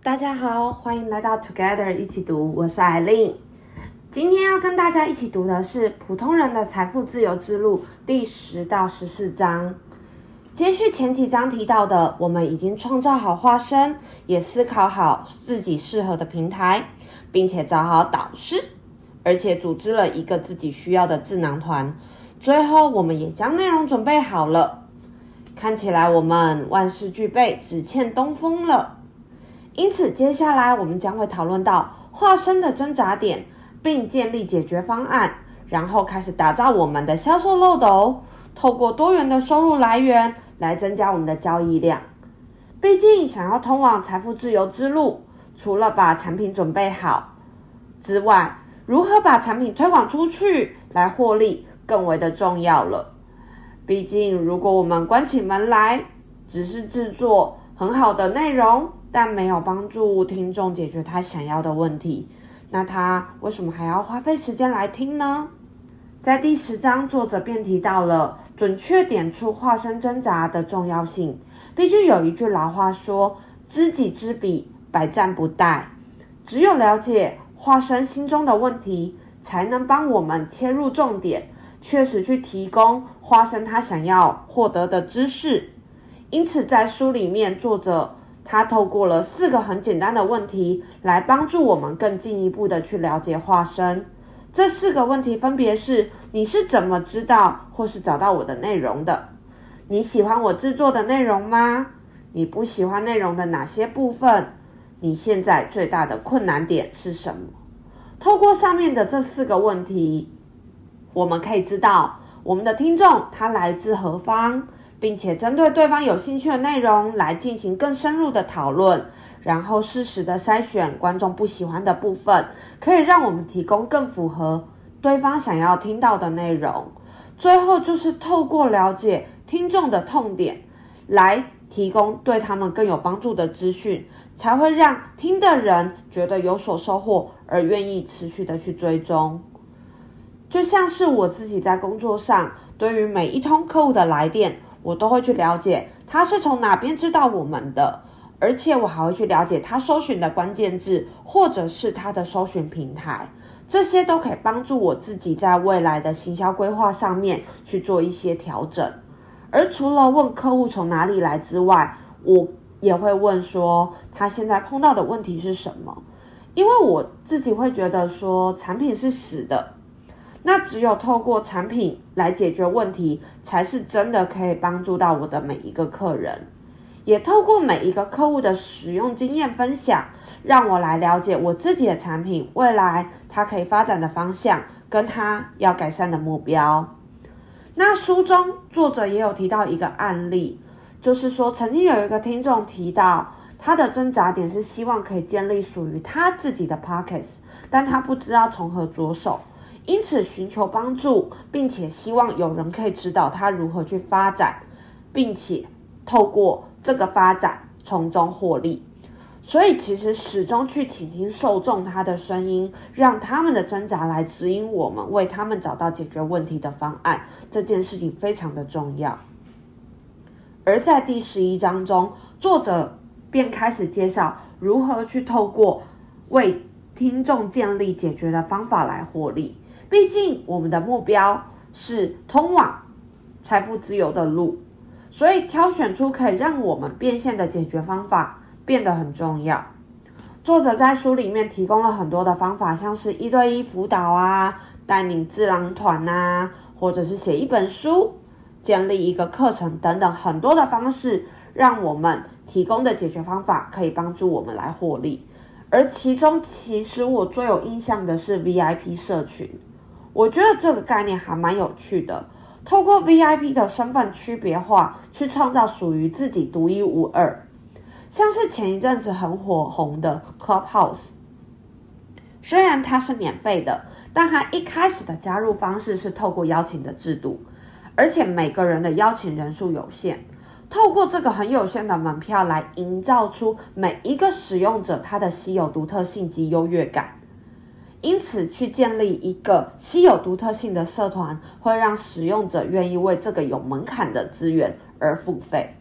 大家好，欢迎来到 Together 一起读，我是艾琳。今天要跟大家一起读的是《普通人的财富自由之路》第十到十四章。接续前几章提到的，我们已经创造好化身，也思考好自己适合的平台，并且找好导师，而且组织了一个自己需要的智囊团。最后，我们也将内容准备好了，看起来我们万事俱备，只欠东风了。因此，接下来我们将会讨论到化身的挣扎点，并建立解决方案，然后开始打造我们的销售漏斗，透过多元的收入来源来增加我们的交易量。毕竟，想要通往财富自由之路，除了把产品准备好之外，如何把产品推广出去来获利，更为的重要了。毕竟，如果我们关起门来，只是制作很好的内容，但没有帮助听众解决他想要的问题，那他为什么还要花费时间来听呢？在第十章，作者便提到了准确点出化身挣扎的重要性。毕竟有一句老话说：“知己知彼，百战不殆。”只有了解化身心中的问题，才能帮我们切入重点，确实去提供化身他想要获得的知识。因此，在书里面，作者。他透过了四个很简单的问题来帮助我们更进一步的去了解化身。这四个问题分别是：你是怎么知道或是找到我的内容的？你喜欢我制作的内容吗？你不喜欢内容的哪些部分？你现在最大的困难点是什么？透过上面的这四个问题，我们可以知道我们的听众他来自何方。并且针对对方有兴趣的内容来进行更深入的讨论，然后适时的筛选观众不喜欢的部分，可以让我们提供更符合对方想要听到的内容。最后就是透过了解听众的痛点，来提供对他们更有帮助的资讯，才会让听的人觉得有所收获，而愿意持续的去追踪。就像是我自己在工作上，对于每一通客户的来电。我都会去了解他是从哪边知道我们的，而且我还会去了解他搜寻的关键字，或者是他的搜寻平台，这些都可以帮助我自己在未来的行销规划上面去做一些调整。而除了问客户从哪里来之外，我也会问说他现在碰到的问题是什么，因为我自己会觉得说产品是死的。那只有透过产品来解决问题，才是真的可以帮助到我的每一个客人。也透过每一个客户的使用经验分享，让我来了解我自己的产品未来它可以发展的方向，跟它要改善的目标。那书中作者也有提到一个案例，就是说曾经有一个听众提到，他的挣扎点是希望可以建立属于他自己的 Podcast，但他不知道从何着手。因此寻求帮助，并且希望有人可以指导他如何去发展，并且透过这个发展从中获利。所以其实始终去倾听受众他的声音，让他们的挣扎来指引我们，为他们找到解决问题的方案，这件事情非常的重要。而在第十一章中，作者便开始介绍如何去透过为听众建立解决的方法来获利。毕竟我们的目标是通往财富自由的路，所以挑选出可以让我们变现的解决方法变得很重要。作者在书里面提供了很多的方法，像是一对一辅导啊、带领智囊团啊，或者是写一本书、建立一个课程等等很多的方式，让我们提供的解决方法可以帮助我们来获利。而其中，其实我最有印象的是 VIP 社群。我觉得这个概念还蛮有趣的，透过 VIP 的身份区别化，去创造属于自己独一无二。像是前一阵子很火红的 Clubhouse，虽然它是免费的，但它一开始的加入方式是透过邀请的制度，而且每个人的邀请人数有限，透过这个很有限的门票来营造出每一个使用者他的稀有独特性及优越感。因此，去建立一个稀有独特性的社团，会让使用者愿意为这个有门槛的资源而付费。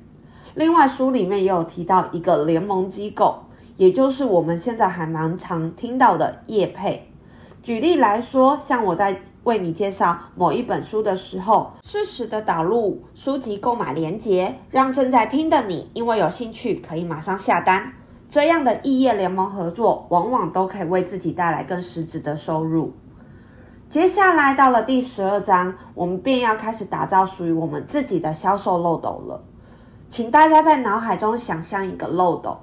另外，书里面也有提到一个联盟机构，也就是我们现在还蛮常听到的业配。举例来说，像我在为你介绍某一本书的时候，适时的导入书籍购买链接，让正在听的你因为有兴趣可以马上下单。这样的异业联盟合作，往往都可以为自己带来更实质的收入。接下来到了第十二章，我们便要开始打造属于我们自己的销售漏斗了。请大家在脑海中想象一个漏斗，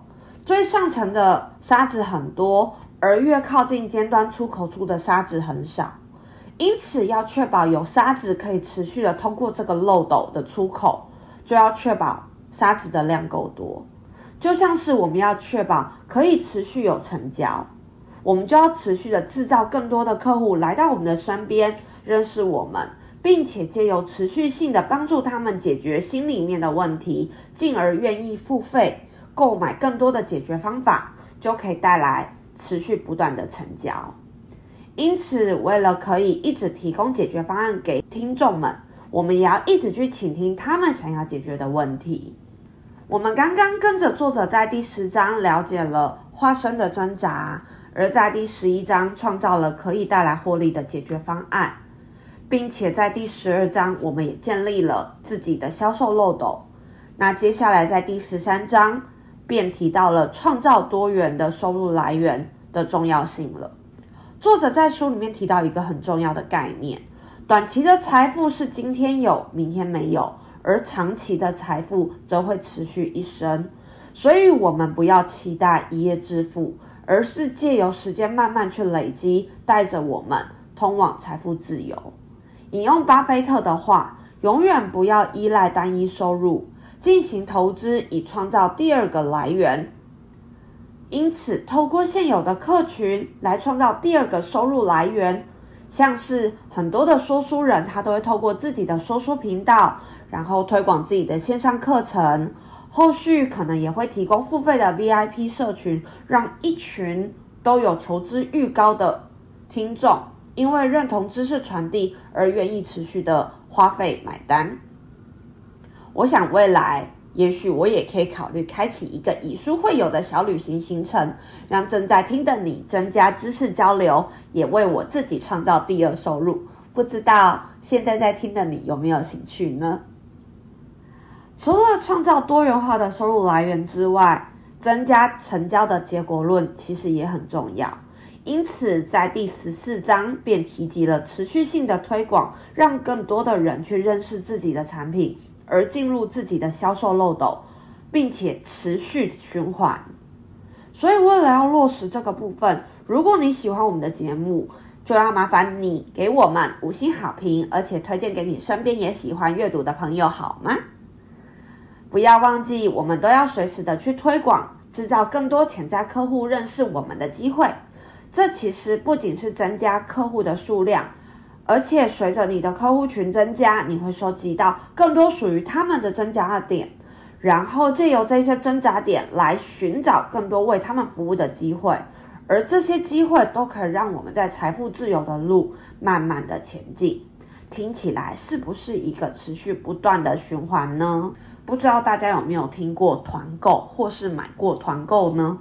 最上层的沙子很多，而越靠近尖端出口处的沙子很少。因此，要确保有沙子可以持续的通过这个漏斗的出口，就要确保沙子的量够多。就像是我们要确保可以持续有成交。我们就要持续的制造更多的客户来到我们的身边，认识我们，并且借由持续性的帮助他们解决心里面的问题，进而愿意付费购买更多的解决方法，就可以带来持续不断的成交。因此，为了可以一直提供解决方案给听众们，我们也要一直去倾听他们想要解决的问题。我们刚刚跟着作者在第十章了解了花生的挣扎。而在第十一章创造了可以带来获利的解决方案，并且在第十二章我们也建立了自己的销售漏斗。那接下来在第十三章便提到了创造多元的收入来源的重要性了。作者在书里面提到一个很重要的概念：短期的财富是今天有，明天没有；而长期的财富则会持续一生。所以，我们不要期待一夜致富。而是借由时间慢慢去累积，带着我们通往财富自由。引用巴菲特的话，永远不要依赖单一收入，进行投资以创造第二个来源。因此，透过现有的客群来创造第二个收入来源，像是很多的说书人，他都会透过自己的说书频道，然后推广自己的线上课程。后续可能也会提供付费的 VIP 社群，让一群都有求知欲高的听众，因为认同知识传递而愿意持续的花费买单。我想未来也许我也可以考虑开启一个以书会友的小旅行行程，让正在听的你增加知识交流，也为我自己创造第二收入。不知道现在在听的你有没有兴趣呢？除了创造多元化的收入来源之外，增加成交的结果论其实也很重要。因此，在第十四章便提及了持续性的推广，让更多的人去认识自己的产品，而进入自己的销售漏斗，并且持续循环。所以，为了要落实这个部分，如果你喜欢我们的节目，就要麻烦你给我们五星好评，而且推荐给你身边也喜欢阅读的朋友，好吗？不要忘记，我们都要随时的去推广，制造更多潜在客户认识我们的机会。这其实不仅是增加客户的数量，而且随着你的客户群增加，你会收集到更多属于他们的增加的点，然后借由这些增加点来寻找更多为他们服务的机会，而这些机会都可以让我们在财富自由的路慢慢的前进。听起来是不是一个持续不断的循环呢？不知道大家有没有听过团购或是买过团购呢？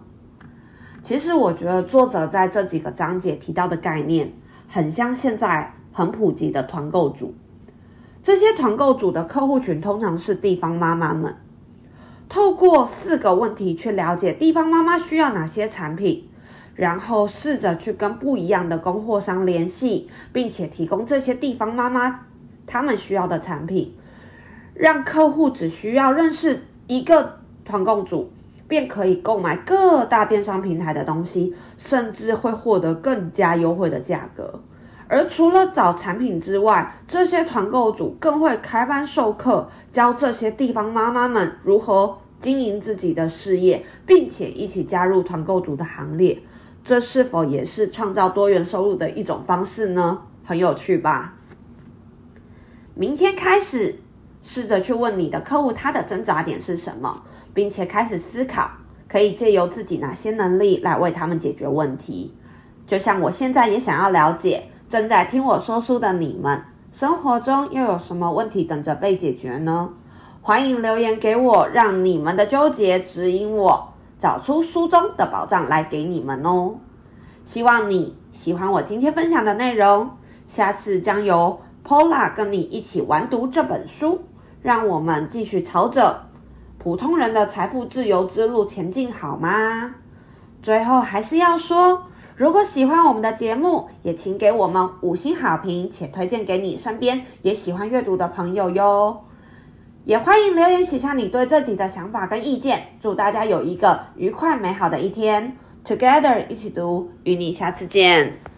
其实我觉得作者在这几个章节提到的概念，很像现在很普及的团购组。这些团购组的客户群通常是地方妈妈们，透过四个问题去了解地方妈妈需要哪些产品，然后试着去跟不一样的供货商联系，并且提供这些地方妈妈他们需要的产品。让客户只需要认识一个团购主，便可以购买各大电商平台的东西，甚至会获得更加优惠的价格。而除了找产品之外，这些团购主更会开班授课，教这些地方妈妈们如何经营自己的事业，并且一起加入团购主的行列。这是否也是创造多元收入的一种方式呢？很有趣吧？明天开始。试着去问你的客户，他的挣扎点是什么，并且开始思考，可以借由自己哪些能力来为他们解决问题。就像我现在也想要了解，正在听我说书的你们，生活中又有什么问题等着被解决呢？欢迎留言给我，让你们的纠结指引我，找出书中的宝藏来给你们哦。希望你喜欢我今天分享的内容，下次将由 Pola 跟你一起完读这本书，让我们继续朝着普通人的财富自由之路前进，好吗？最后还是要说，如果喜欢我们的节目，也请给我们五星好评，且推荐给你身边也喜欢阅读的朋友哟。也欢迎留言写下你对这集的想法跟意见。祝大家有一个愉快美好的一天！Together 一起读，与你下次见。